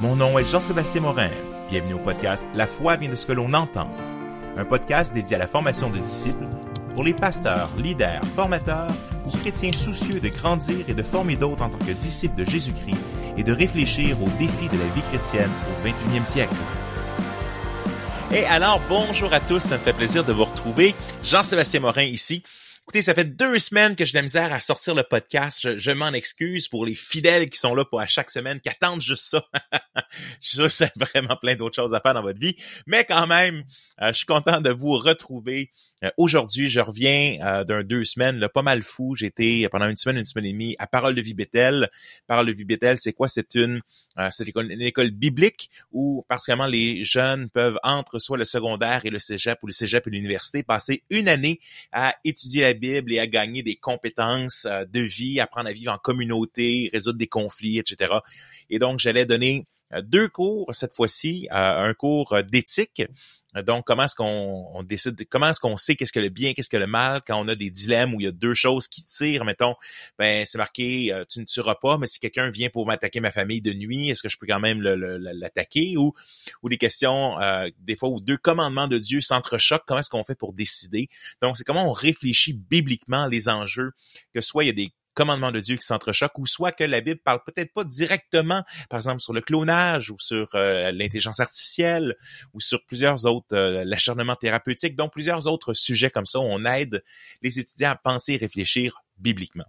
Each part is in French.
Mon nom est Jean-Sébastien Morin. Bienvenue au podcast La foi vient de ce que l'on entend. Un podcast dédié à la formation de disciples pour les pasteurs, leaders, formateurs ou chrétiens soucieux de grandir et de former d'autres en tant que disciples de Jésus-Christ et de réfléchir aux défis de la vie chrétienne au 21e siècle. Et alors, bonjour à tous, ça me fait plaisir de vous retrouver. Jean-Sébastien Morin ici. Écoutez, ça fait deux semaines que j'ai de la misère à sortir le podcast. Je, m'en excuse pour les fidèles qui sont là pour à chaque semaine, qui attendent juste ça. je c'est vraiment plein d'autres choses à faire dans votre vie. Mais quand même, euh, je suis content de vous retrouver. Euh, aujourd'hui, je reviens euh, d'un deux semaines, là, pas mal fou. J'étais pendant une semaine, une semaine et demie à Parole de vie Bethel. Parole de vie Bethel, c'est quoi? C'est une, c'est une école biblique où, particulièrement, les jeunes peuvent, entre soit le secondaire et le cégep ou le cégep et l'université, passer une année à étudier la Bible et à gagner des compétences euh, de vie, apprendre à vivre en communauté, résoudre des conflits, etc. Et donc, j'allais donner deux cours cette fois-ci, euh, un cours d'éthique. Donc, comment est-ce qu'on décide, comment est-ce qu'on sait qu'est-ce que le bien, qu'est-ce que le mal? Quand on a des dilemmes où il y a deux choses qui tirent, mettons, ben c'est marqué tu ne tueras pas, mais si quelqu'un vient pour m'attaquer ma famille de nuit, est-ce que je peux quand même l'attaquer ou ou des questions des fois où deux commandements de Dieu s'entrechoquent, comment est-ce qu'on fait pour décider? Donc, c'est comment on réfléchit bibliquement les enjeux, que soit il y a des commandement de Dieu qui s'entrechoquent, ou soit que la Bible parle peut-être pas directement, par exemple, sur le clonage ou sur euh, l'intelligence artificielle ou sur plusieurs autres, euh, l'acharnement thérapeutique, donc plusieurs autres sujets comme ça où on aide les étudiants à penser et réfléchir bibliquement.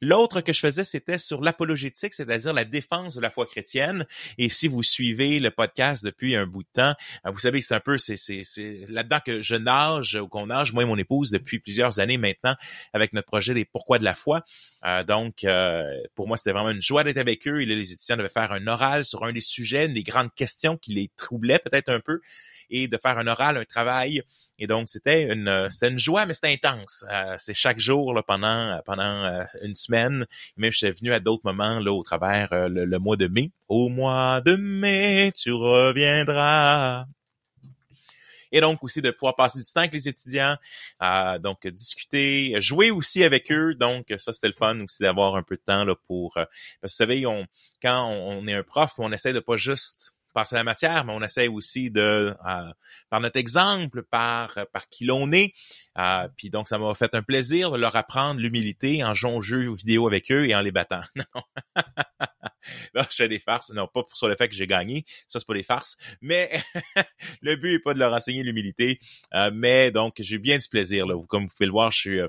L'autre que je faisais, c'était sur l'apologétique, c'est-à-dire la défense de la foi chrétienne. Et si vous suivez le podcast depuis un bout de temps, euh, vous savez que c'est un peu, c'est, c'est, c'est là-dedans que je nage ou qu'on nage, moi et mon épouse, depuis plusieurs années maintenant, avec notre projet des Pourquoi de la foi. Euh, donc, euh, pour moi, c'était vraiment une joie d'être avec eux. Et là, les étudiants devaient faire un oral sur un des sujets, une des grandes questions qui les troublaient peut-être un peu et de faire un oral, un travail. Et donc, c'était une, c'était une joie, mais c'était intense. Euh, c'est chaque jour là, pendant, pendant euh, une semaine. Même je suis venu à d'autres moments là, au travers euh, le, mois de mai. Au mois de mai, tu reviendras. Et donc aussi de pouvoir passer du temps avec les étudiants, donc discuter, jouer aussi avec eux. Donc ça c'était le fun aussi d'avoir un peu de temps là pour. parce que vous savez, on, quand on, est un prof, on essaie de pas juste passer la matière, mais on essaie aussi de, euh, par notre exemple, par, par qui l'on est. Euh, puis donc, ça m'a fait un plaisir de leur apprendre l'humilité en jouant aux jeux vidéo avec eux et en les battant. Non. je fais des farces. Non, pas pour sur le fait que j'ai gagné. Ça, c'est pas des farces. Mais le but est pas de leur enseigner l'humilité. Euh, mais donc, j'ai bien du plaisir. Là. Comme vous pouvez le voir, je suis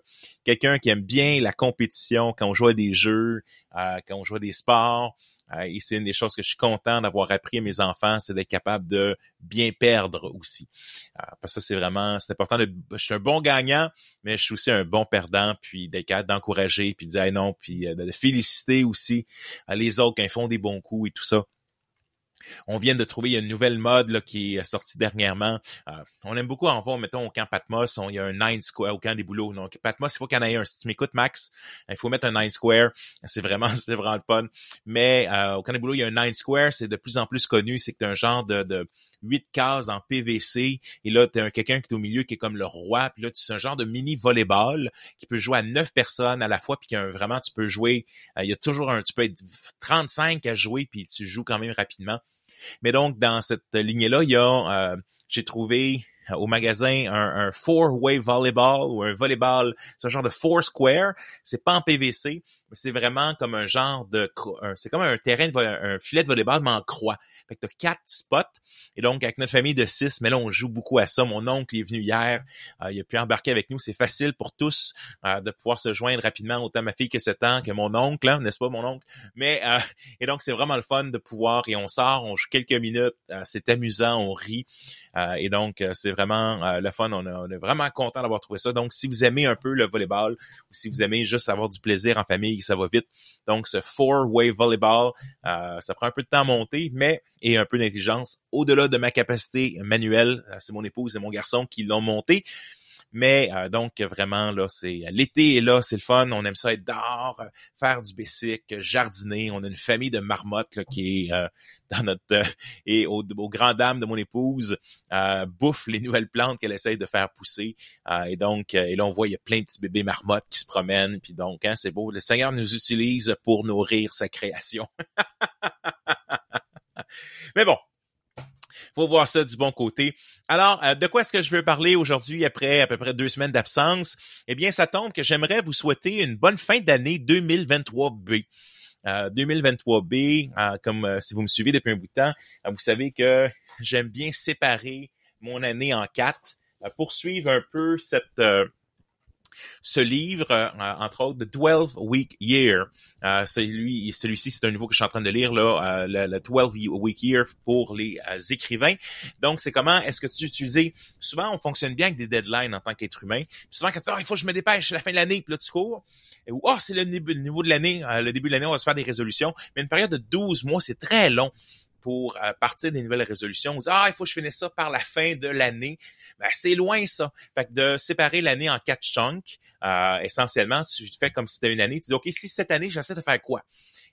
quelqu'un qui aime bien la compétition quand on joue à des jeux, quand on joue à des sports. Euh, et c'est une des choses que je suis content d'avoir appris à mes enfants, c'est d'être capable de bien perdre aussi. Euh, parce que c'est vraiment, c'est important de, je suis un bon gagnant, mais je suis aussi un bon perdant, puis d'être capable d'encourager, puis de dire non, puis euh, de féliciter aussi les autres quand ils font des bons coups et tout ça. On vient de trouver une nouvelle mode là, qui est sortie dernièrement. Euh, on aime beaucoup en voir, mettons, au camp Patmos, il y a un nine square au camp des boulots. Donc, Patmos, il faut qu'il y en ait un. Si tu m'écoutes, Max, il faut mettre un nine square. C'est vraiment, c'est vraiment le fun. Mais euh, au camp des boulots, il y a un nine square. C'est de plus en plus connu. C'est un genre de, de 8 cases en PVC. Et là, tu as quelqu'un qui est au milieu qui est comme le roi. Puis là, tu un genre de mini volleyball qui peut jouer à 9 personnes à la fois. Puis qui vraiment, tu peux jouer. Euh, il y a toujours un, tu peux être 35 à jouer. Puis tu joues quand même rapidement. Mais donc, dans cette lignée-là, il y a, euh, j'ai trouvé au magasin un, un four-way volleyball ou un volleyball, ce genre de four square. C'est pas en PVC, c'est vraiment comme un genre de, c'est comme un terrain, de, un filet de volleyball, mais en croix. Fait que t'as quatre spots. Et donc, avec notre famille de six, mais là, on joue beaucoup à ça. Mon oncle est venu hier. Euh, il a pu embarquer avec nous. C'est facile pour tous euh, de pouvoir se joindre rapidement, autant ma fille que 7 ans, que mon oncle, hein, n'est-ce pas, mon oncle? Mais, euh, et donc, c'est vraiment le fun de pouvoir, et on sort, on joue quelques minutes, c'est amusant, on rit. et donc, c'est vraiment le fun. On, on est vraiment content d'avoir trouvé ça. Donc, si vous aimez un peu le volleyball, ou si vous aimez juste avoir du plaisir en famille, ça va vite. Donc, ce four-way volleyball, euh, ça prend un peu de temps à monter, mais et un peu d'intelligence. Au-delà de ma capacité manuelle, euh, c'est mon épouse et mon garçon qui l'ont monté. Mais euh, donc vraiment là, c'est l'été est là, c'est le fun. On aime ça être dehors, euh, faire du basic, jardiner. On a une famille de marmottes qui est euh, dans notre et au, au, grand dame de mon épouse bouffe les nouvelles plantes qu'elle essaye de faire pousser. et donc et là on voit il y a plein de petits bébés marmottes qui se promènent. Puis donc hein, c'est beau. Le Seigneur nous utilise pour nourrir sa création. Mais bon, faut voir ça du bon côté. Alors, euh, de quoi est-ce que je veux parler aujourd'hui après à peu près deux semaines d'absence? Eh bien, ça tombe que j'aimerais vous souhaiter une bonne fin d'année 2023B. 2023B, euh, euh, comme si vous me suivez depuis un bout de temps, vous savez que j'aime bien séparer mon année en quatre, poursuivre un peu cette ce livre, euh, entre autres, The 12 Week Year. Euh, celui, celui-ci, c'est un nouveau que je suis en train de lire, là, euh, le, 12 Week Year pour les euh, écrivains. Donc, c'est comment est-ce que tu utilises... Souvent, on fonctionne bien avec des deadlines en tant qu'être humain. Puis souvent, quand tu dis, oh, il faut que je me dépêche, c'est la fin de l'année, puis là, tu cours. Ou, oh, c'est le, le niveau de l'année, le début de l'année, on va se faire des résolutions. Mais une période de 12 mois, c'est très long pour euh, partir des nouvelles résolutions. ah, il faut que je finisse ça par la fin de l'année. Ben, c'est loin ça. Fait que de séparer l'année en quatre chunks, euh, essentiellement, je fais comme si c'était une année, tu dis, OK, si cette année, j'essaie de faire quoi?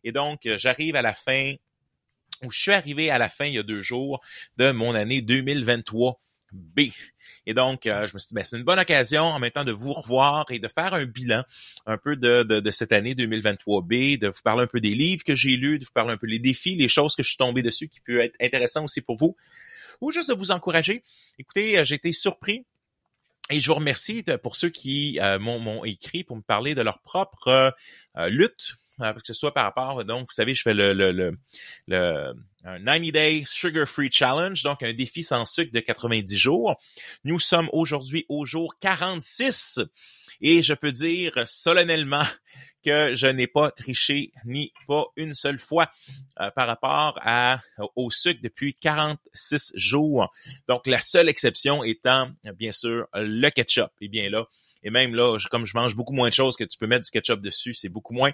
Et donc, euh, j'arrive à la fin, ou je suis arrivé à la fin il y a deux jours de mon année 2023 B. Et donc, euh, je me suis dit, ben, c'est une bonne occasion en même temps de vous revoir et de faire un bilan un peu de, de, cette année 2023B, de vous parler un peu des livres que j'ai lus, de vous parler un peu des défis, les choses que je suis tombé dessus qui peuvent être intéressants aussi pour vous, ou juste de vous encourager. Écoutez, euh, j'ai été surpris et je vous remercie pour ceux qui euh, m'ont écrit pour me parler de leur propre lutte que ce soit par rapport, donc, vous savez, je fais le, le, le, le un 90 Day Sugar Free Challenge, donc un défi sans sucre de 90 jours. Nous sommes aujourd'hui au jour 46 et je peux dire solennellement que je n'ai pas triché ni pas une seule fois euh, par rapport à, au sucre depuis 46 jours. Donc la seule exception étant bien sûr le ketchup. Et bien là, et même là, comme je mange beaucoup moins de choses que tu peux mettre du ketchup dessus, c'est beaucoup moins.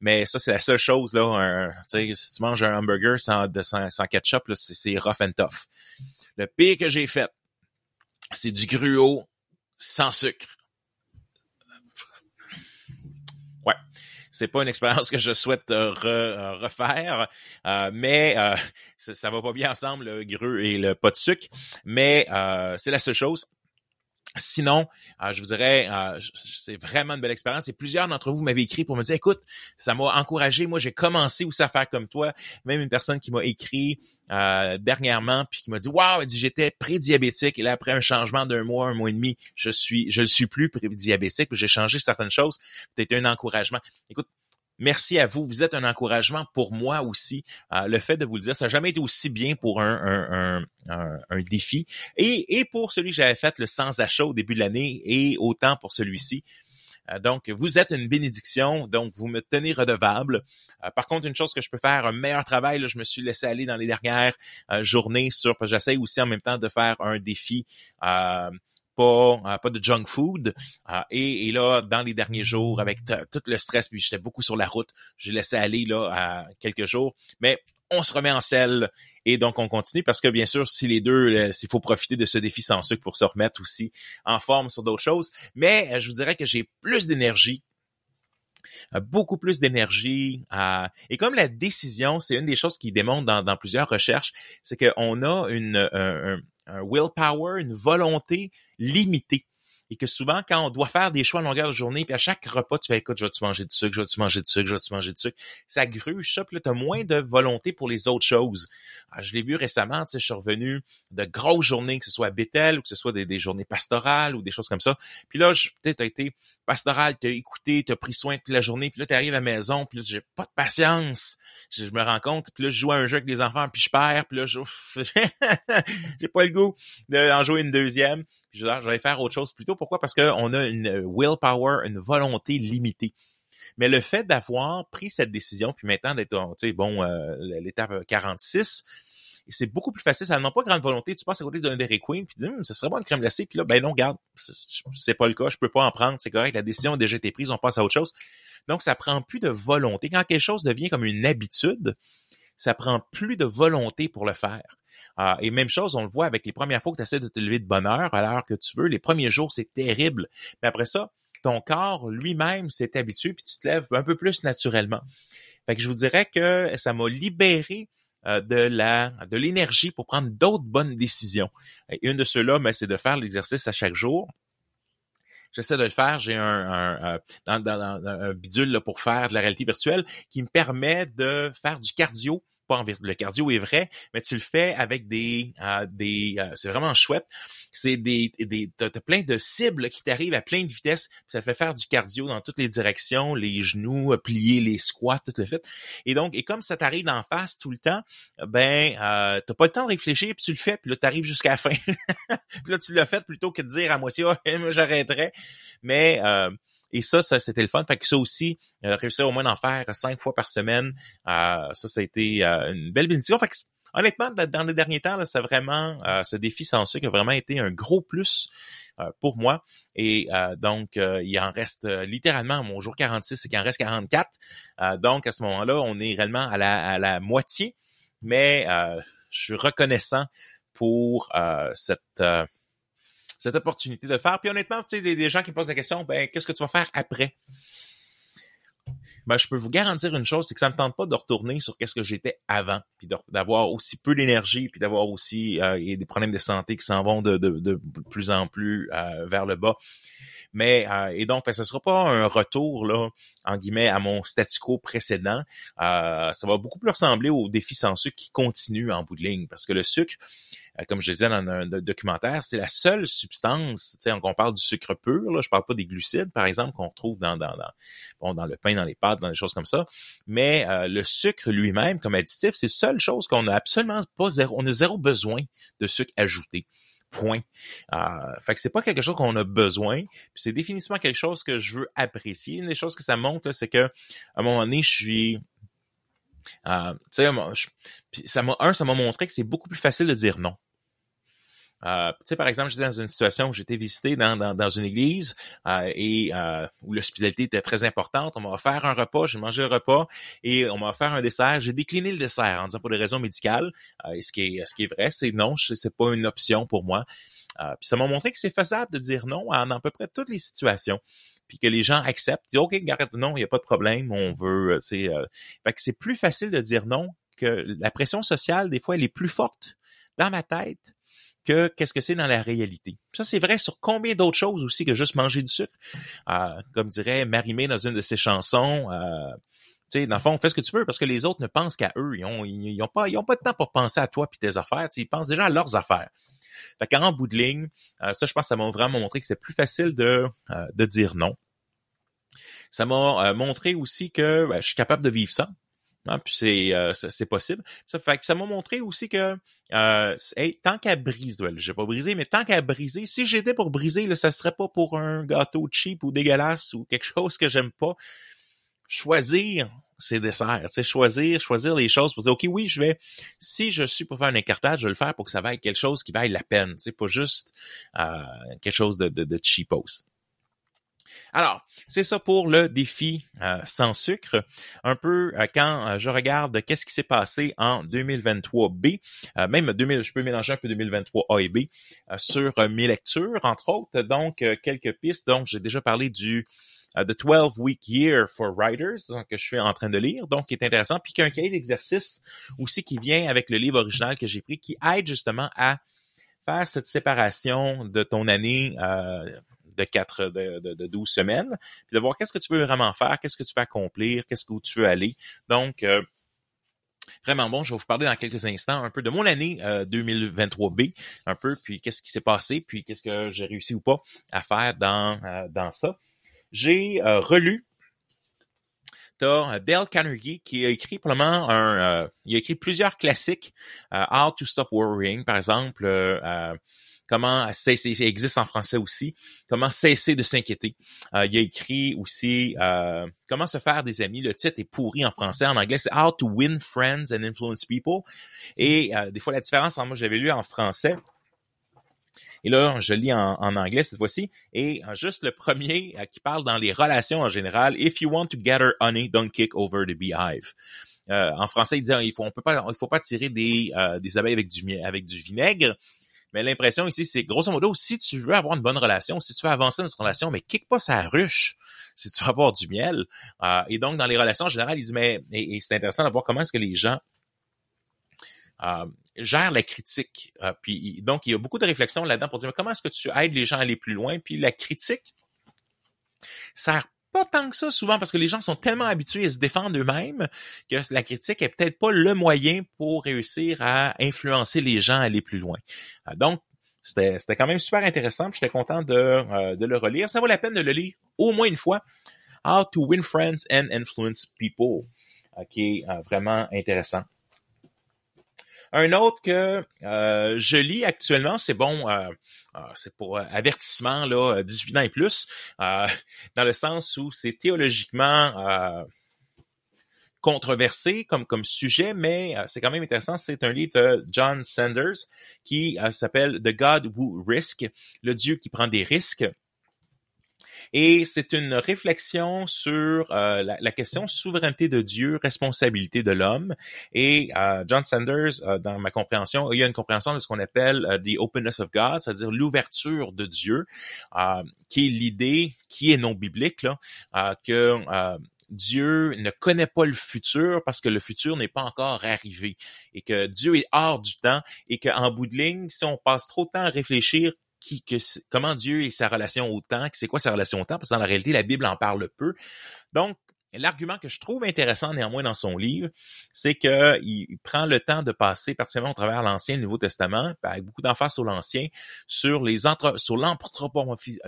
Mais ça, c'est la seule chose là. sais, si tu manges un hamburger sans, sans, ketchup, c'est rough and tough. Le pire que j'ai fait, c'est du gruau sans sucre. Ouais, c'est pas une expérience que je souhaite euh, euh, refaire, euh, mais ça, ça, va pas bien ensemble le gru et le pas de sucre. Mais c'est la seule chose. Sinon, euh, je vous dirais, euh, c'est vraiment une belle expérience. Et plusieurs d'entre vous m'avaient écrit pour me dire, écoute, ça m'a encouragé. Moi, j'ai commencé aussi à faire comme toi. Même une personne qui m'a écrit euh, dernièrement, puis qui m'a dit, waouh, j'étais prédiabétique. Et là, après un changement d'un mois, un mois et demi, je suis, je le suis plus prédiabétique. Puis j'ai changé certaines choses. C'était un encouragement. Écoute, Merci à vous. Vous êtes un encouragement pour moi aussi. Euh, le fait de vous le dire, ça n'a jamais été aussi bien pour un, un, défi. Et, et pour celui que j'avais fait le sans achat au début de l'année et autant pour celui-ci. Euh, donc, vous êtes une bénédiction, donc vous me tenez redevable. Euh, par contre, une chose que je peux faire un meilleur travail, je me suis laissé aller dans les dernières journées sur, parce j'essaie aussi en même temps de faire un défi pas de junk food. Euh, et, là, dans les derniers jours, avec tout le stress, puis j'étais beaucoup sur la route, j'ai laissé aller là à quelques jours. Mais on se remet en selle et donc on continue parce que bien sûr, si les deux, s'il faut profiter de ce défi sans sucre pour se remettre aussi en forme sur d'autres choses. Mais euh, je vous dirais que j'ai plus d'énergie beaucoup plus d'énergie. et comme la décision, c'est une des choses qui démontre dans, plusieurs recherches, c'est qu'on a une, un willpower, une volonté limitée et que souvent, quand on doit faire des choix à longueur de journée, puis à chaque repas, tu fais, écoute, je vais-tu manger du sucre, je vais-tu manger du sucre, je vais-tu manger du sucre, ça gruge ça, puis là, tu as moins de volonté pour les autres choses. Ah, je l'ai vu récemment, tu sais, je suis revenu de grosses journées, que ce soit à Bethel ou que ce soit des, journées pastorales ou des choses comme ça. Puis là, peut-être, as été pastoral, t'as écouté, t'as pris soin toute la journée, puis là, tu arrives à la maison, puis là, j'ai pas de patience. Je, me rends compte, puis là, je joue à un jeu avec les enfants, puis je perds, puis là, j'ai pas le goût d'en jouer une deuxième. Puis je, je vais faire autre chose plutôt pourquoi? Parce qu'on a une willpower, une volonté limitée. Mais le fait d'avoir pris cette décision, puis maintenant d'être, sais, bon, euh, l'étape 46, c'est beaucoup plus facile. Ça n'a pas grande volonté. Tu passes à côté d'un Dairy Queen, puis tu dis, hum, ce serait bon une crème glacée. Puis là, ben non, regarde, c'est pas le cas. Je peux pas en prendre. C'est correct. La décision a déjà été prise. On passe à autre chose. Donc, ça prend plus de volonté. Quand quelque chose devient comme une habitude, ça prend plus de volonté pour le faire. Ah, et même chose, on le voit avec les premières fois que tu essaies de te lever de bonne heure à l'heure que tu veux. Les premiers jours, c'est terrible. Mais après ça, ton corps lui-même s'est habitué puis tu te lèves un peu plus naturellement. Fait que je vous dirais que ça m'a libéré euh, de la de l'énergie pour prendre d'autres bonnes décisions. Et une de ceux-là, ben, c'est de faire l'exercice à chaque jour. J'essaie de le faire. J'ai un, un, bidule pour faire de la réalité virtuelle qui me permet de faire du cardio le cardio est vrai, mais tu le fais avec des euh, des euh, c'est vraiment chouette. C'est des des t'as, plein de cibles qui t'arrivent à plein de vitesses, ça fait faire du cardio dans toutes les directions, les genoux, plier les squats, tout le fait. Et donc et comme ça t'arrive d'en face tout le temps, ben euh, t'as pas le temps de réfléchir puis tu le fais puis là t'arrives jusqu'à la fin. puis là tu l'as fait plutôt que de dire à moitié oh, j'arrêterai. Mais euh, et ça, ça c'était le fun. Fait que ça aussi, euh, réussir au moins d'en faire cinq fois par semaine, euh, ça, ça a été euh, une belle bénédiction. Fait que, honnêtement, dans les derniers temps, ça vraiment, euh, ce défi sans sucre a vraiment été un gros plus pour moi. Et donc, il en reste littéralement, mon jour 46, c'est qu'il en reste 44. donc, à ce moment-là, on est réellement à la, à la moitié. Mais je suis reconnaissant pour cette cette opportunité de faire. Puis honnêtement, tu sais, des, gens qui posent la question, ben, qu'est-ce que tu vas faire après? Ben, je peux vous garantir une chose, c'est que ça me tente pas de retourner sur qu'est-ce que j'étais avant, puis d'avoir aussi peu d'énergie, puis d'avoir aussi euh, des problèmes de santé qui s'en vont de, plus en plus euh, vers le bas. Mais euh, et donc, ce sera pas un retour là, en guillemets, à mon statu quo précédent. ça va beaucoup plus ressembler au défi sans sucre qui continue en bout de ligne, parce que le sucre, comme je disais dans un, documentaire, c'est la seule substance, tu sais, on parle du sucre pur, là, je parle pas des glucides, par exemple, qu'on retrouve dans, dans, dans, bon, dans le pain, dans les pâtes, dans des choses comme ça, mais euh, le sucre lui-même, comme additif, c'est la seule chose qu'on a absolument pas zéro, on a zéro besoin de sucre ajouté. Point. Euh, fait que c'est pas quelque chose qu'on a besoin, c'est définitivement quelque chose que je veux apprécier. Une des choses que ça montre, c'est que à un moment donné, je suis euh, tu sais, ça m'a un, ça m'a montré que c'est beaucoup plus facile de dire non. Euh, tu sais, par exemple, j'étais dans une situation où j'étais visité dans, dans, dans, une église euh, et euh, où l'hospitalité était très importante. On m'a offert un repas, j'ai mangé le repas et on m'a offert un dessert. J'ai décliné le dessert en disant pour des raisons médicales. Euh, ce qui est ce qui est vrai, c'est non, c'est pas une option pour moi. Euh, puis ça m'a montré que c'est faisable de dire non en à peu près toutes les situations puis que les gens acceptent, disent OK, arrête, non, il n'y a pas de problème, on veut, c'est, fait que c'est plus facile de dire non que la pression sociale des fois elle est plus forte dans ma tête que qu'est-ce que c'est dans la réalité. Ça, c'est vrai sur combien d'autres choses aussi que juste manger du sucre. Euh, comme dirait Marimé dans une de ses chansons, euh, tu sais, dans le fond, fais ce que tu veux parce que les autres ne pensent qu'à eux. Ils ont, ils, ont pas, ils pas de temps pour penser à toi puis tes affaires. ils pensent déjà à leurs affaires. Fait qu'en bout de ligne, euh, ça, je pense que ça m'a vraiment montré que c'est plus facile de, euh, de dire non. Ça m'a montré aussi que ben, je suis capable de vivre ça. Hein, puis c'est euh, c'est possible. Ça fait ça m'a montré aussi que euh, tant qu'à briser, je j'ai pas brisé, mais tant qu'à briser, si j'étais pour briser, là, ça serait pas pour un gâteau cheap ou dégueulasse ou quelque chose que j'aime pas. Choisir ces desserts, tu sais, choisir, choisir les choses pour dire ok oui, je vais. Si je suis pour faire un écartage, je vais le faire pour que ça vaille quelque chose qui vaille la peine, sais, pas juste euh, quelque chose de, de, de cheapos. Alors, c'est ça pour le défi euh, sans sucre. Un peu euh, quand euh, je regarde qu'est-ce qui s'est passé en 2023B, même 2000, je peux mélanger un peu 2023A et B sur mes lectures, entre autres. Donc, quelques pistes. Donc, j'ai déjà parlé du The 12 Week Year for Writers, que je suis en train de lire, donc qui est intéressant, puis qu'un cahier d'exercice aussi qui vient avec le livre original que j'ai pris, qui aide justement à faire cette séparation de ton année de quatre, de, de, 12 semaines, puis de voir qu'est-ce que tu veux vraiment faire, qu'est-ce que tu veux accomplir, qu'est-ce que tu veux aller. Donc, euh, vraiment bon. Je vais vous parler dans quelques instants un peu de mon année 2023B, euh, un peu, puis qu'est-ce qui s'est passé, puis qu'est-ce que j'ai réussi ou pas à faire dans, euh, dans ça. J'ai relu Dale Carnegie qui a écrit probablement un, il a écrit plusieurs classiques, How to Stop Worrying par exemple, comment cesser, ça existe en français aussi, comment cesser de s'inquiéter. Euh, il a écrit aussi euh, comment se faire des amis. Le titre est pourri en français. En anglais, c'est How to Win Friends and Influence People. Et euh, des fois, la différence, moi, j'avais lu en français. Et là, je lis en, anglais cette fois-ci. Et juste le premier qui parle dans les relations en général. If you want to gather honey, don't kick over the beehive. en français, il dit il faut on peut pas il faut pas tirer des, des abeilles avec du avec du vinaigre. Mais l'impression ici, c'est grosso modo, si tu veux avoir une bonne relation, si tu veux avancer dans cette relation, mais kick pas sa ruche si tu veux avoir du miel. Euh, et donc, dans les relations en général, il dit, mais et, c'est intéressant de voir comment est-ce que les gens euh, gèrent la critique. Euh, puis donc, il y a beaucoup de réflexions là-dedans pour dire comment est-ce que tu aides les gens à aller plus loin? Puis la critique sert pas tant que ça souvent parce que les gens sont tellement habitués à se défendre eux-mêmes que la critique est peut-être pas le moyen pour réussir à influencer les gens à aller plus loin. Euh, donc, c'était, c'était quand même super intéressant. J'étais content de, euh, de le relire. Ça vaut la peine de le lire au moins une fois. How to Win Friends and Influence People, qui est vraiment intéressant. Un autre que euh, je lis actuellement, c'est bon, euh, euh, c'est pour avertissement là, 18 ans et plus, dans le sens où c'est théologiquement controversé comme comme sujet, mais c'est quand même intéressant. C'est un livre de John Sanders qui s'appelle The God Who Risk, le Dieu qui prend des risques. Et c'est une réflexion sur euh, la, la, question souveraineté de Dieu, responsabilité de l'homme. Et euh, John Sanders, euh, dans ma compréhension, il y a une compréhension de ce qu'on appelle the openness of God, c'est-à-dire l'ouverture de Dieu, qui est l'idée qui est non biblique, là, que Dieu ne connaît pas le futur parce que le futur n'est pas encore arrivé et que Dieu est hors du temps et qu'en bout de ligne, si on passe trop de temps à réfléchir qui, que, comment Dieu et sa relation au temps, c'est quoi sa relation au temps, parce que dans la réalité, la Bible en parle peu. Donc, L'argument que je trouve intéressant néanmoins dans son livre, c'est qu'il prend le temps de passer particulièrement au travers l'Ancien et le Nouveau Testament, avec beaucoup d'emphase sur l'Ancien, sur les entre, sur l'anthropomorphisme,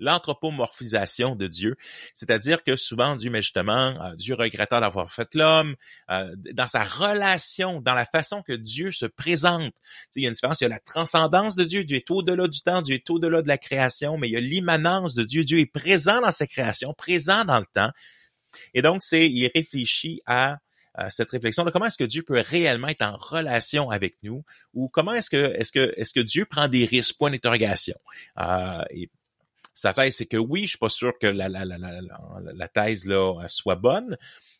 l'anthropomorphisation de Dieu. C'est-à-dire que souvent, Dieu, mais justement, euh, Dieu regrettant d'avoir fait l'homme, euh, dans sa relation, dans la façon que Dieu se présente. il y a une différence, il y a la transcendance de Dieu, Dieu est au-delà du temps, Dieu est au-delà de la création, mais il y a l'immanence de Dieu, Dieu est présent dans sa création, présent dans le temps. Et donc, c'est, il réfléchit à cette réflexion de comment est-ce que Dieu peut réellement être en relation avec nous ou comment est-ce que est-ce que est-ce que Dieu prend des risques? Point d'interrogation euh, sa thèse, c'est que oui, je suis pas sûr que la, la, la, la, thèse là soit bonne,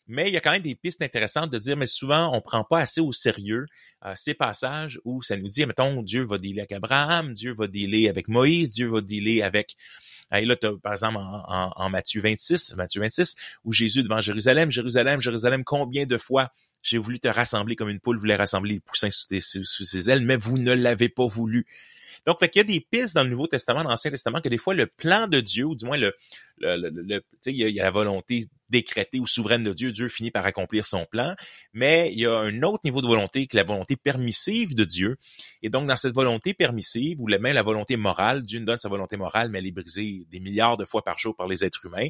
mais il y a quand même des pistes intéressantes de dire, mais souvent, on prend pas assez au sérieux euh, ces passages où ça nous dit, mettons, Dieu va dealer avec Abraham, Dieu va dealer avec Moïse, Dieu va dealer avec... Et là, par exemple, en, en, Matthieu 26, Matthieu 26, où Jésus devant Jérusalem, Jérusalem, Jérusalem, combien de fois j'ai voulu te rassembler comme une poule voulait rassembler les poussins sous, sous ses ailes, mais vous ne l'avez pas voulu. Donc, fait qu'il y a des pistes dans le Nouveau Testament, dans l'Ancien Testament, que des fois, le plan de Dieu, ou du moins le, le, le, il, y a, la volonté décrétée ou souveraine de Dieu, Dieu finit par accomplir son plan, mais il y a un autre niveau de volonté que la volonté permissive de Dieu. Et donc, dans cette volonté permissive, ou même la volonté morale, Dieu nous donne sa volonté morale, mais elle est brisée des milliards de fois par jour par les êtres humains.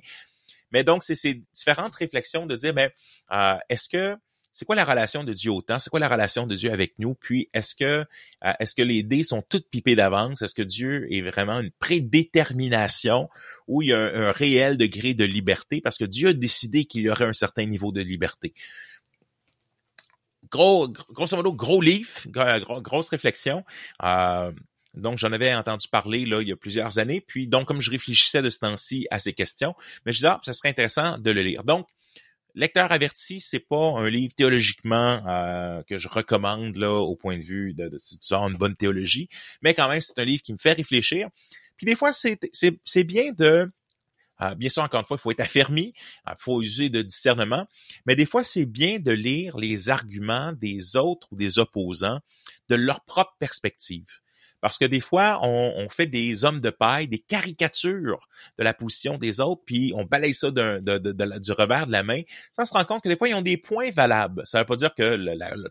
Mais donc, c'est ces différentes réflexions de dire, mais euh, est-ce que c'est quoi la relation de Dieu au temps? C'est quoi la relation de Dieu avec nous? Puis, est-ce que, euh, est-ce que les dés sont toutes pipées d'avance? Est-ce que Dieu est vraiment une prédétermination où il y a un, réel degré de liberté? Parce que Dieu a décidé qu'il y aurait un certain niveau de liberté. Gros, grosso modo, gros livre, grosse réflexion. Euh, donc, j'en avais entendu parler là il y a plusieurs années. Puis, donc, comme je réfléchissais de ce temps-ci à ces questions, je disais, ah, ça serait intéressant de le lire. Donc, Lecteur averti, c'est pas un livre théologiquement euh, que je recommande là au point de vue de, de, de, une bonne théologie, mais quand même c'est un livre qui me fait réfléchir. Puis des fois c'est bien de euh, bien sûr encore une fois il faut être affermi, il faut user de discernement, mais des fois c'est bien de lire les arguments des autres ou des opposants de leur propre perspective. Parce que des fois, on, fait des hommes de paille, des caricatures de la position des autres, puis on balaye ça du revers de la main. Ça se rend compte que des fois, ils ont des points valables. Ça ne veut pas dire que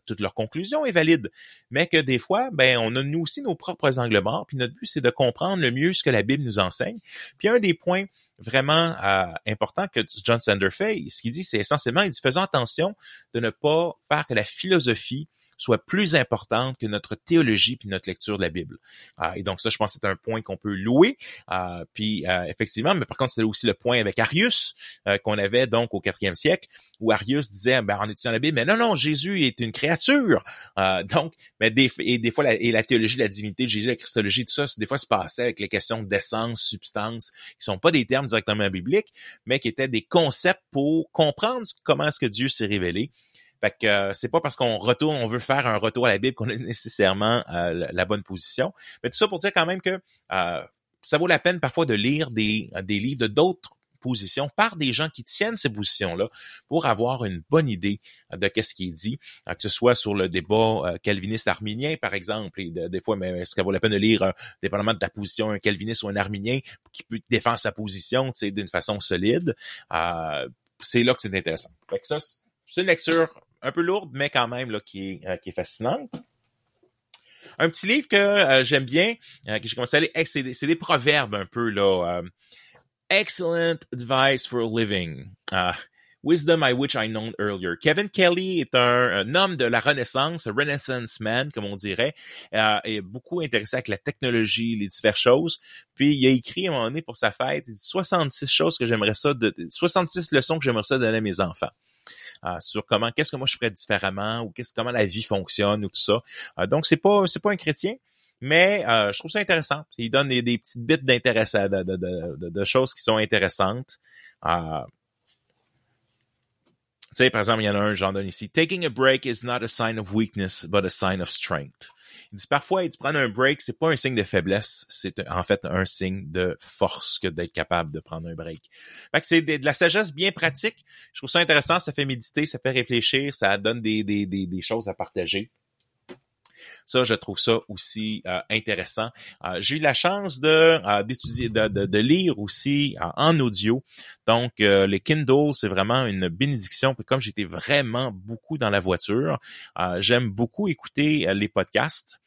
toute leur conclusion est valide, mais que des fois, ben, on a nous aussi nos propres angles morts, puis notre but, c'est de comprendre le mieux ce que la Bible nous enseigne. Puis un des points vraiment euh, importants que John Sander fait, ce qu'il dit, c'est essentiellement, il dit, faisons attention de ne pas faire que la philosophie soit plus importante que notre théologie puis notre lecture de la Bible. Euh, et donc ça, je pense que c'est un point qu'on peut louer. Euh, puis euh, effectivement, mais par contre, c'était aussi le point avec Arius qu'on avait donc au quatrième siècle, où Arius disait, ben, en étudiant la Bible, mais non, non, Jésus est une créature. donc, mais des, et des fois, la, et la théologie, la divinité de Jésus, la christologie, tout ça, des fois se passait avec les questions d'essence, substance, qui sont pas des termes directement bibliques, mais qui étaient des concepts pour comprendre comment est-ce que Dieu s'est révélé. Fait que euh, c'est pas parce qu'on retourne, on veut faire un retour à la Bible qu'on a nécessairement euh, la bonne position. Mais tout ça pour dire quand même que euh, ça vaut la peine parfois de lire des, des livres de d'autres positions par des gens qui tiennent ces positions-là pour avoir une bonne idée de qu'est-ce qui est dit, que ce soit sur le débat calviniste arminien, par exemple, et des fois, mais est-ce qu'il vaut la peine de lire, dépendamment de ta position, un calviniste ou un arminien qui peut défendre sa position, d'une façon solide, c'est là que c'est intéressant. Fait que ça, c'est une lecture un peu lourde, mais quand même là, qui, est, qui est fascinante. Un petit livre que euh, j'aime bien, euh, que j'ai commencé à lire, c'est des, proverbes un peu là. Euh, excellent advice for living. Wisdom I which I known earlier. Kevin Kelly est un, homme de la Renaissance, un Renaissance man, comme on dirait, euh, est beaucoup intéressé avec la technologie, les diverses choses. Puis il a écrit à un moment donné pour sa fête, il dit 66 choses que j'aimerais ça, de, 66 leçons que j'aimerais ça donner à mes enfants. Euh, sur comment qu'est-ce que moi je ferais différemment ou qu'est-ce comment la vie fonctionne ou tout ça. Euh, donc c'est pas c'est pas un chrétien, mais euh, je trouve ça intéressant. Il donne des, petites bits d'intérêt de, de, de, de, choses qui sont intéressantes. Euh, tu sais, par exemple, il y en a un, j'en donne ici. Taking a break is not a sign of weakness, but a sign of strength. Parfois, il dit prendre un break, c'est pas un signe de faiblesse, c'est en fait un signe de force que d'être capable de prendre un break. Fait que c'est de, la sagesse bien pratique. Je trouve ça intéressant, ça fait méditer, ça fait réfléchir, ça donne des, des, des choses à partager. Ça, je trouve ça aussi euh, intéressant. Euh, j'ai eu la chance de euh, d'étudier, de, de, lire aussi en audio. Donc, les Kindle, c'est vraiment une bénédiction. comme j'étais vraiment beaucoup dans la voiture, j'aime beaucoup écouter les podcasts.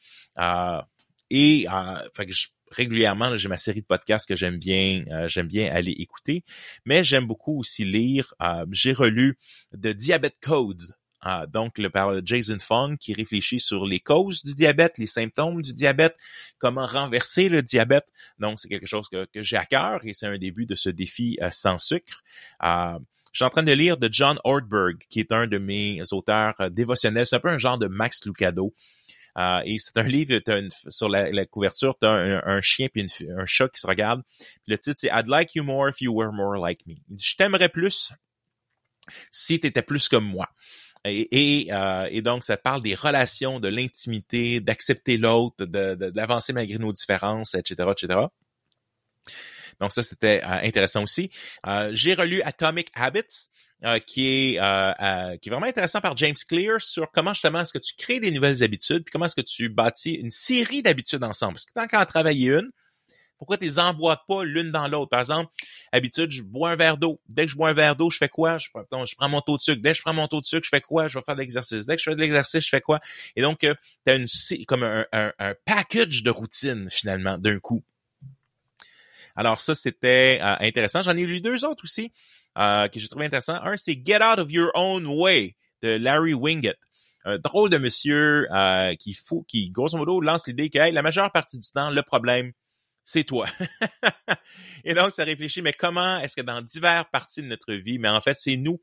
et fait que régulièrement, j'ai ma série de podcasts que j'aime bien, j'aime bien aller écouter. Mais j'aime beaucoup aussi lire. j'ai relu The Diabete Code ah, donc, le par Jason Fong qui réfléchit sur les causes du diabète, les symptômes du diabète, comment renverser le diabète. Donc, c'est quelque chose que, j'ai à cœur et c'est un début de ce défi euh, sans sucre. Euh, je suis en train de lire de John Ortberg, qui est un de mes auteurs euh, dévotionnels. C'est un peu un genre de Max Lucado. et c'est un livre, sur la, couverture, tu as un, chien puis un chat qui se regarde. le titre, c'est I'd like you more if you were more like me. Il dit, je t'aimerais plus si tu étais plus comme moi. Et, euh, et, donc, ça parle des relations, de l'intimité, d'accepter l'autre, d'avancer de, malgré nos différences, etc., etc. Donc ça, c'était euh, intéressant aussi. Euh, j'ai relu Atomic Habits, qui est qui est vraiment intéressant par James Clear sur comment justement est-ce que tu crées des nouvelles habitudes, puis comment est-ce que tu bâtis une série d'habitudes ensemble. Parce que tant qu'à en travailler une, pourquoi tu les emboîtes pas l'une dans l'autre? Par exemple, habitude, je bois un verre d'eau. Dès que je bois un verre d'eau, je fais quoi? Je, prends mon taux de sucre. Dès que je prends mon taux de sucre, je fais quoi? Je vais faire de l'exercice. Dès que je fais de l'exercice, je fais quoi? Et donc, euh, tu as une, comme un, package de routine, finalement, d'un coup. Alors ça, c'était euh, intéressant. J'en ai lu deux autres aussi euh, que j'ai trouvé intéressant. Un, c'est Get Out of Your Own Way de Larry Winget un drôle de monsieur qui faut, qui grosso modo lance l'idée que la majeure partie du temps, le problème, c'est toi. et donc, ça réfléchit, mais comment est-ce que dans diverses parties de notre vie, mais en fait, c'est nous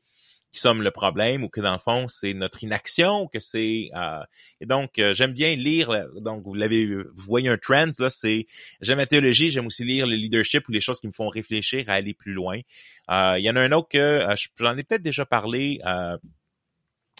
qui sommes le problème ou que dans le fond, c'est notre inaction ou que c'est... Euh, et donc, euh, j'aime bien lire, donc vous l'avez vous voyez un trend, là, c'est... J'aime la théologie, j'aime aussi lire le leadership ou les choses qui me font réfléchir à aller plus loin. Euh, il y en a un autre que j'en ai peut-être déjà parlé...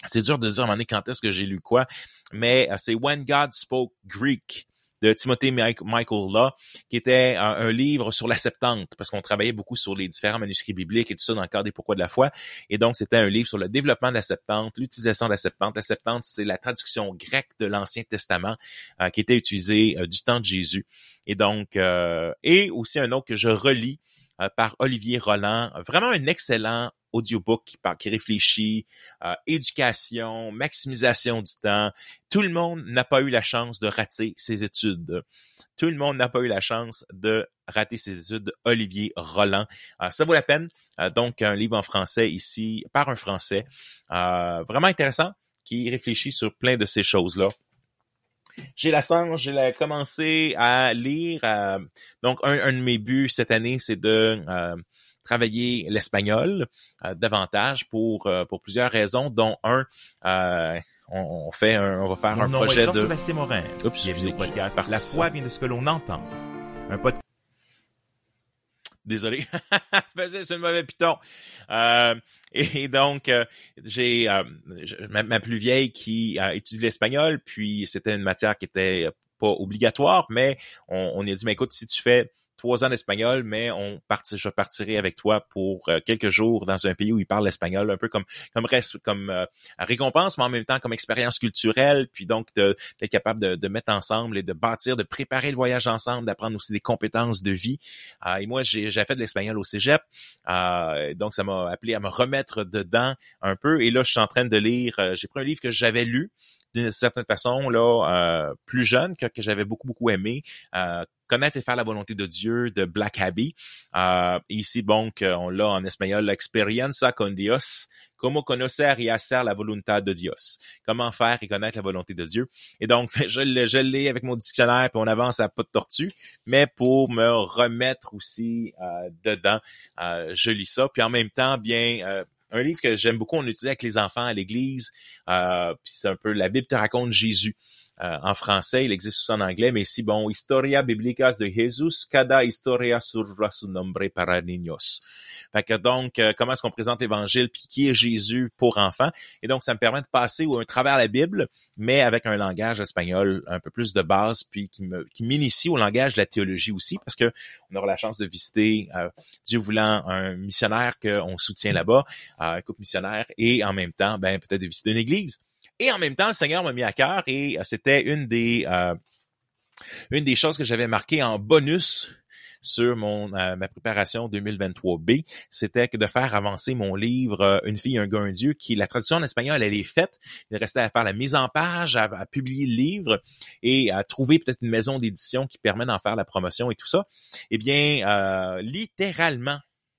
c'est dur de dire à un quand est-ce que j'ai lu quoi, mais c'est When God Spoke Greek de Timothy Michael Law, qui était un, livre sur la Septante, parce qu'on travaillait beaucoup sur les différents manuscrits bibliques et tout ça dans le cadre des Pourquoi de la foi. Et donc, c'était un livre sur le développement de la Septante, l'utilisation de la Septante. La Septante, c'est la traduction grecque de l'Ancien Testament euh, qui était utilisée euh, du temps de Jésus. Et donc, euh, et aussi un autre que je relis par Olivier Roland, vraiment un excellent audiobook qui, qui réfléchit, euh, éducation, maximisation du temps. Tout le monde n'a pas eu la chance de rater ses études. Tout le monde n'a pas eu la chance de rater ses études. Olivier Roland. Euh, ça vaut la peine. Euh, donc, un livre en français ici par un Français. vraiment intéressant qui réfléchit sur plein de ces choses-là. J'ai la chance, j'ai commencé à lire. donc, un, un, de mes buts cette année, c'est de travailler l'espagnol euh, davantage pour euh, pour plusieurs raisons, dont un euh, on, fait un, on va faire un projet de. Sébastien Morin. Oups, bienvenue au podcast. La foi vient de ce que l'on entend. Un podcast. Désolé, c'est une mauvaise piton. et, donc, j'ai ma, ma, plus vieille qui a étudié l'espagnol, puis c'était une matière qui était pas obligatoire, mais on, on a dit, mais écoute, si tu fais trois ans d'espagnol, mais on parti, je partirai avec toi pour euh, quelques jours dans un pays où ils parlent l'espagnol, un peu comme comme reste comme euh, récompense, mais en même temps comme expérience culturelle, puis donc d'être capable de, de, mettre ensemble et de bâtir, de préparer le voyage ensemble, d'apprendre aussi des compétences de vie. Euh, et moi, j'ai fait de l'espagnol au cégep, donc ça m'a appelé à me remettre dedans un peu. Et là, je suis en train de lire, j'ai pris un livre que j'avais lu d'une certaine façon là euh, plus jeune que, j'avais beaucoup beaucoup aimé euh, connaître et faire la volonté de Dieu de Black Abbey. Euh, ici bon on l'a en espagnol l'experiencia con Dios como conocer y hacer la voluntad de Dios. Comment faire et connaître la volonté de Dieu. Et donc je, je l'ai avec mon dictionnaire puis on avance à pas de tortue. Mais pour me remettre aussi euh, dedans je lis ça. Puis en même temps bien un livre que j'aime beaucoup, on utilise avec les enfants à l'église. Euh, puis c'est un peu la Bible te raconte Jésus. Euh, en français, il existe aussi en anglais, mais si bon, Historia Biblicas de Jesus, cada historia surra su nombre para niños. Fait que donc, euh, comment est-ce qu'on présente l'Évangile, puis qui est Jésus pour enfants? Et donc, ça me permet de passer un travers la Bible, mais avec un langage espagnol un peu plus de base, puis qui me qui m'initie au langage de la théologie aussi, parce que on aura la chance de visiter, euh, Dieu voulant, un missionnaire qu'on soutient là-bas, un couple missionnaire, et en même temps, ben peut-être de visiter une église. Et en même temps, le Seigneur m'a mis à cœur et euh, c'était une des euh, une des choses que j'avais marqué en bonus sur mon euh, ma préparation 2023B, c'était que de faire avancer mon livre Une fille, un gars, un Dieu, qui la traduction en espagnol, elle est faite. Il restait à faire la mise en page, à, à publier le livre et à trouver peut-être une maison d'édition qui permet d'en faire la promotion et tout ça. Eh bien, littéralement,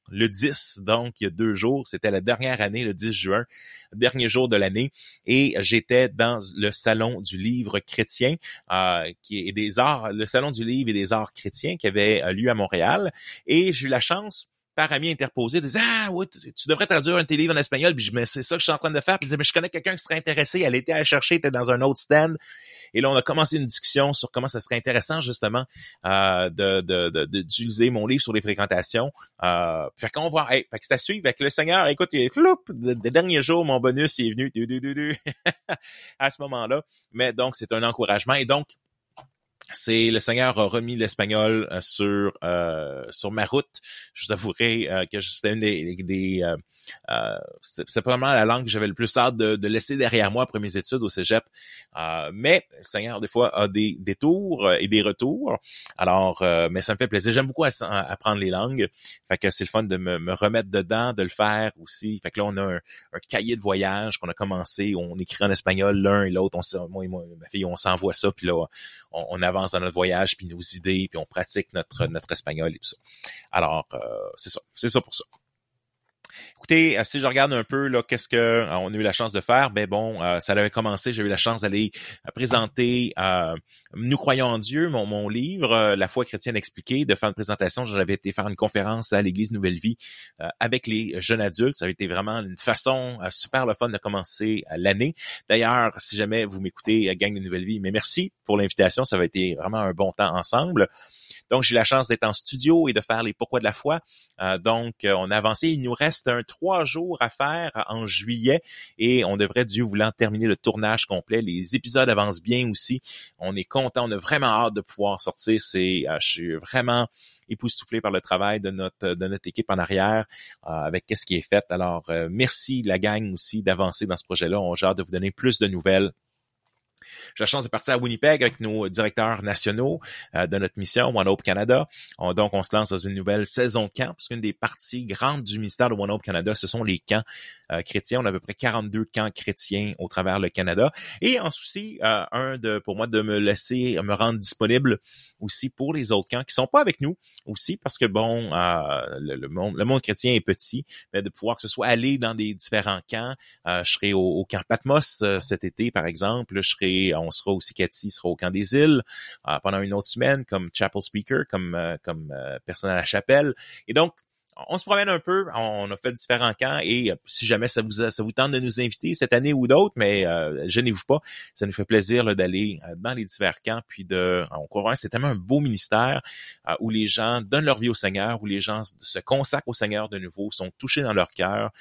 le 10, donc il y a deux jours, c'était la dernière année, le 10 juin, dernier jour de l'année, et j'étais dans le salon du livre chrétien, euh, qui est des arts, le salon du livre et des arts chrétiens qui avait euh, lieu à Montréal, et j'ai eu la chance par ami interposé, de dire Ah oui, tu, devrais traduire un de tes livres en espagnol, puis je mais c'est ça que je suis en train de faire. Puis il disait, mais je connais quelqu'un qui serait intéressé, elle était à chercher, était dans un autre stand. Et là, on a commencé une discussion sur comment ça serait intéressant, justement, euh, de, d'utiliser mon livre sur les fréquentations. Euh, fait qu'on va. Hey, fait que c'est à suivre avec le Seigneur. Écoute, floup, des derniers jours, mon bonus est venu du, du, du, à ce moment-là. Mais donc, c'est un encouragement. Et donc, c'est le Seigneur a remis l'espagnol euh, sur euh, sur ma route. Je vous avouerai euh, que c'était une des, des euh, c'est probablement la langue que j'avais le plus hâte de, laisser derrière moi après mes études au cégep. Euh, mais Seigneur, des fois, a des, des tours et des retours. Alors, euh, mais ça me fait plaisir. J'aime beaucoup apprendre les langues. Fait que c'est le fun de me, remettre dedans, de le faire aussi. Fait que là, on a un, cahier de voyage qu'on a commencé. On écrit en espagnol l'un et l'autre. On, moi et ma fille, on s'envoie ça. Puis là, on, avance dans notre voyage, puis nos idées, puis on pratique notre, notre espagnol et tout ça. Alors, c'est ça. C'est ça pour ça. Écoutez, euh, si je regarde un peu là, qu'est-ce que euh, on a eu la chance de faire, ben bon, euh, ça avait commencé. J'ai eu la chance d'aller présenter Nous croyons en Dieu, mon, mon livre, La foi chrétienne expliquée, de faire une présentation. J'avais été faire une conférence à l'Église Nouvelle Vie avec les jeunes adultes. Ça avait été vraiment une façon super le fun de commencer l'année. D'ailleurs, si jamais vous m'écoutez, gang de Nouvelle Vie, mais merci pour l'invitation. Ça avait été vraiment un bon temps ensemble. Donc, j'ai eu la chance d'être en studio et de faire les pourquoi de la foi. Euh, donc, euh, on a avancé. Il nous reste un trois jours à faire en juillet et on devrait, Dieu voulant, terminer le tournage complet. Les épisodes avancent bien aussi. On est content. On a vraiment hâte de pouvoir sortir. C'est, euh, je suis vraiment époustouflé par le travail de notre de notre équipe en arrière avec qu'est-ce qui est fait. Alors, merci la gang aussi d'avancer dans ce projet-là. On a hâte de vous donner plus de nouvelles j'ai la chance de partir à Winnipeg avec nos directeurs nationaux euh, de notre mission One Hope Canada. donc, on se lance dans une nouvelle saison de camp, parce qu'une des parties grandes du ministère de One Hope Canada, ce sont les camps chrétiens. On a à peu près 42 camps chrétiens au travers le Canada. Et en souci, euh, un de pour moi de me laisser me rendre disponible aussi pour les autres camps qui sont pas avec nous aussi, parce que bon, le, monde, le monde chrétien est petit, mais de pouvoir que ce soit aller dans des différents camps. je serai au, au camp Patmos cet été, par exemple. Je serai on sera aussi, Cathy sera au camp des îles euh, pendant une autre semaine comme chapel speaker, comme, euh, comme euh, personne à la chapelle. Et donc, on se promène un peu, on, a fait différents camps et euh, si jamais ça vous ça vous tente de nous inviter cette année ou d'autres, mais euh, gênez-vous pas, ça nous fait plaisir d'aller euh, dans les divers camps puis de on croit c'est tellement un beau ministère où les gens donnent leur vie au Seigneur, où les gens se consacrent au Seigneur de nouveau, sont touchés dans leur cœur,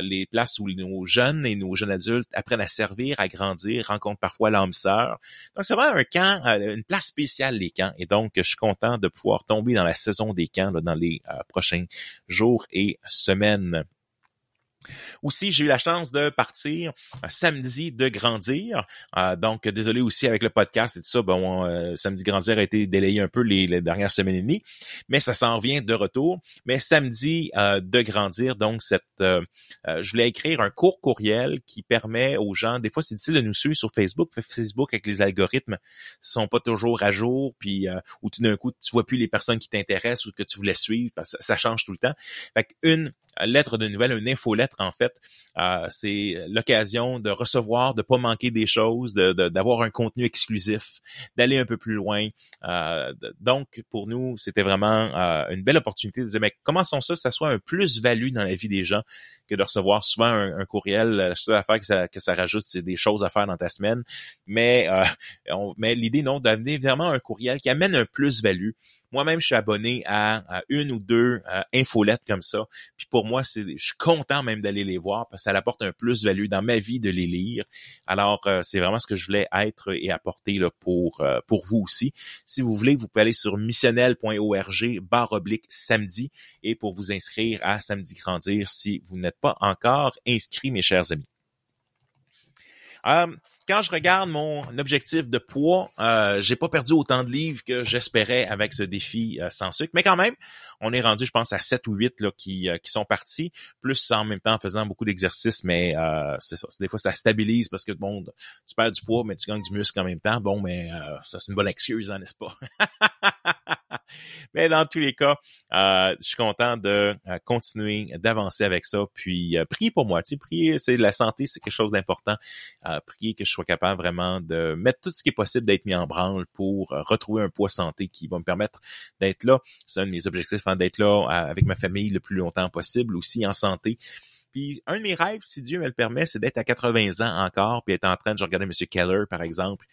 les places où nos jeunes et nos jeunes adultes apprennent à servir, à grandir, rencontrent parfois l'âme sœur. Donc c'est vraiment un camp, une place spéciale les camps et donc je suis content de pouvoir tomber dans la saison des camps dans les prochains jours et semaines. Aussi, j'ai eu la chance de partir euh, samedi de grandir. Euh, donc, désolé aussi avec le podcast et tout ça. Bon, euh, samedi grandir a été délayé un peu les, dernières semaines et demie, mais ça s'en vient de retour. Mais samedi de grandir, donc cette, je voulais écrire un court courriel qui permet aux gens. Des fois, c'est difficile de nous suivre sur Facebook. Facebook avec les algorithmes sont pas toujours à jour, puis ou tout d'un coup tu vois plus les personnes qui t'intéressent ou que tu voulais suivre, parce que ça change tout le temps. Fait une lettre de nouvelles, une infolettre en fait. Euh, c'est l'occasion de recevoir, de pas manquer des choses, d'avoir un contenu exclusif, d'aller un peu plus loin. Euh, donc pour nous, c'était vraiment euh, une belle opportunité de dire mais commençons ça, que ça soit un plus-value dans la vie des gens que de recevoir souvent un, courriel. La seule affaire que ça, que ça rajoute, c'est des choses à faire dans ta semaine. Mais, mais l'idée non d'amener vraiment un courriel qui amène un plus-value moi-même, je suis abonné à, une ou deux euh, infolettes comme ça. Puis pour moi, c'est, je suis content même d'aller les voir parce que ça apporte un plus-value dans ma vie de les lire. Alors, euh, c'est vraiment ce que je voulais être et apporter là, pour, euh, pour vous aussi. Si vous voulez, vous pouvez aller sur missionnel.org barre oblique samedi et pour vous inscrire à Samedi Grandir si vous n'êtes pas encore inscrit, mes chers amis. Um, quand je regarde mon objectif de poids, euh, j'ai pas perdu autant de livres que j'espérais avec ce défi euh, sans sucre. Mais quand même, on est rendu, je pense, à 7 ou 8 là, qui, euh, qui sont partis, plus en même temps en faisant beaucoup d'exercices, mais euh, c'est ça. Des fois, ça stabilise parce que bon, tu perds du poids, mais tu gagnes du muscle en même temps. Bon, mais ça, c'est une bonne excuse, hein, n'est-ce pas? Mais dans tous les cas, euh, je suis content de euh, continuer d'avancer avec ça. Puis euh, priez pour moi. Tu sais, prier, c'est la santé, c'est quelque chose d'important. Euh, prier que je sois capable vraiment de mettre tout ce qui est possible d'être mis en branle pour retrouver un poids santé qui va me permettre d'être là. C'est un de mes objectifs, hein, d'être là avec ma famille le plus longtemps possible, aussi en santé. Puis un de mes rêves, si Dieu me le permet, c'est d'être à 80 ans encore, puis être en train de, je regardais M. Keller, par exemple,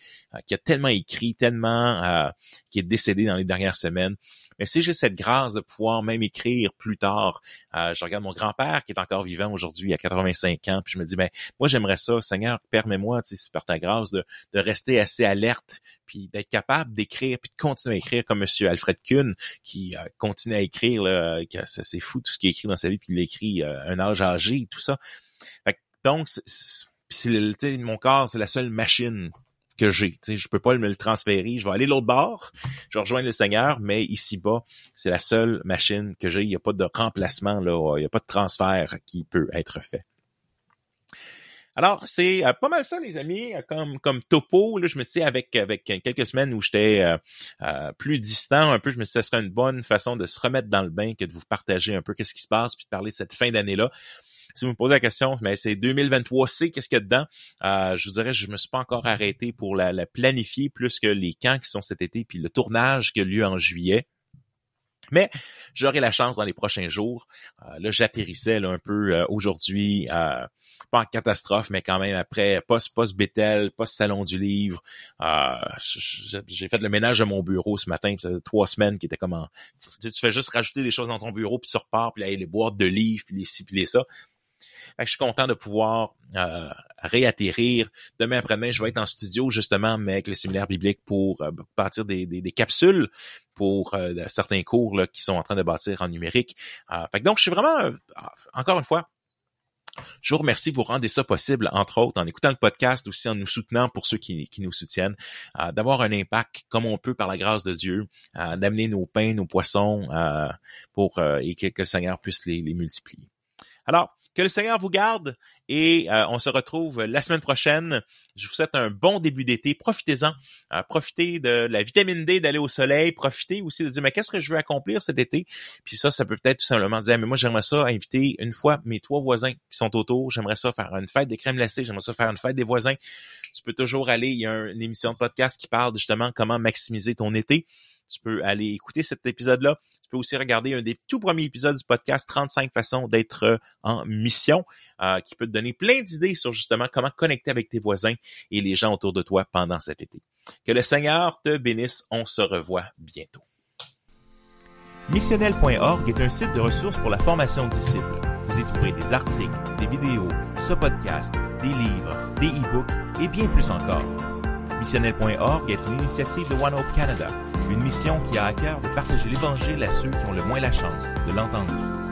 qui a tellement écrit, tellement, qui est décédé dans les dernières semaines. Mais si j'ai cette grâce de pouvoir même écrire plus tard, euh, je regarde mon grand-père qui est encore vivant aujourd'hui à 85 ans, puis je me dis, ben moi j'aimerais ça, Seigneur, permets-moi, tu sais, par ta grâce, de, de rester assez alerte, puis d'être capable d'écrire, puis de continuer à écrire comme Monsieur Alfred Kuhn, qui euh, continue à écrire, là, que c'est fou tout ce qu'il écrit dans sa vie, puis il écrit euh, un âge âgé, tout ça. Fait, donc, c'est, mon corps, c'est la seule machine que j'ai. Je peux pas me le transférer. Je vais aller l'autre bord, je vais rejoindre le Seigneur, mais ici-bas, c'est la seule machine que j'ai. Il n'y a pas de remplacement, là. Il n'y a pas de transfert qui peut être fait. Alors, c'est euh, pas mal ça, les amis, comme comme topo. Là, je me suis dit, avec avec quelques semaines où j'étais euh, euh, plus distant un peu, je me suis dit, ce serait une bonne façon de se remettre dans le bain que de vous partager un peu qu'est-ce qui se passe, puis de parler de cette fin d'année-là si vous me posez la question, mais c'est 2023C, qu'est-ce qu'il y a dedans? Euh, je vous dirais, je me suis pas encore arrêté pour la, planifier plus que les camps qui sont cet été, puis le tournage qui a lieu en juillet. Mais j'aurai la chance dans les prochains jours. Euh, là, j'atterrissais un peu euh, aujourd'hui, pas en catastrophe, mais quand même après post post Bethel, post salon du livre. j'ai fait le ménage de mon bureau ce matin, ça faisait trois semaines qui était comme en, tu, fais juste rajouter des choses dans ton bureau puis tu repars puis là, les boîtes de livres puis les ci puis les ça je suis content de pouvoir euh, réatterrir. Demain après-demain, je vais être en studio justement, mais avec le séminaire biblique pour euh, bâtir des, des, capsules pour euh, certains cours là, qui sont en train de bâtir en numérique. fait donc, je suis vraiment, encore une fois, je vous remercie, vous rendez ça possible, entre autres, en écoutant le podcast, aussi en nous soutenant pour ceux qui, qui nous soutiennent, d'avoir un impact comme on peut par la grâce de Dieu, d'amener nos pains, nos poissons pour et que, le Seigneur puisse les, les multiplier. Alors, que le Seigneur vous garde et euh, on se retrouve la semaine prochaine. Je vous souhaite un bon début d'été. Profitez-en. Euh, profitez de la vitamine D d'aller au soleil. Profitez aussi de dire, mais qu'est-ce que je veux accomplir cet été? Puis ça, ça peut peut-être tout simplement dire, mais moi, j'aimerais ça inviter une fois mes trois voisins qui sont autour. J'aimerais ça faire une fête des crèmes glacées. J'aimerais ça faire une fête des voisins. Tu peux toujours aller, il y a une émission de podcast qui parle justement comment maximiser ton été. Tu peux aller écouter cet épisode-là. Tu peux aussi regarder un des tout premiers épisodes du podcast 35 façons d'être euh, en mission euh, qui peut te donner plein d'idées sur justement comment connecter avec tes voisins et les gens autour de toi pendant cet été. Que le Seigneur te bénisse. On se revoit bientôt. Missionnel.org est un site de ressources pour la formation de disciples. Vous y trouverez des articles, des vidéos, ce podcast, des livres, des e-books et bien plus encore. Missionnel.org est une initiative de One Hope Canada, une mission qui a à cœur de partager l'Évangile à ceux qui ont le moins la chance de l'entendre.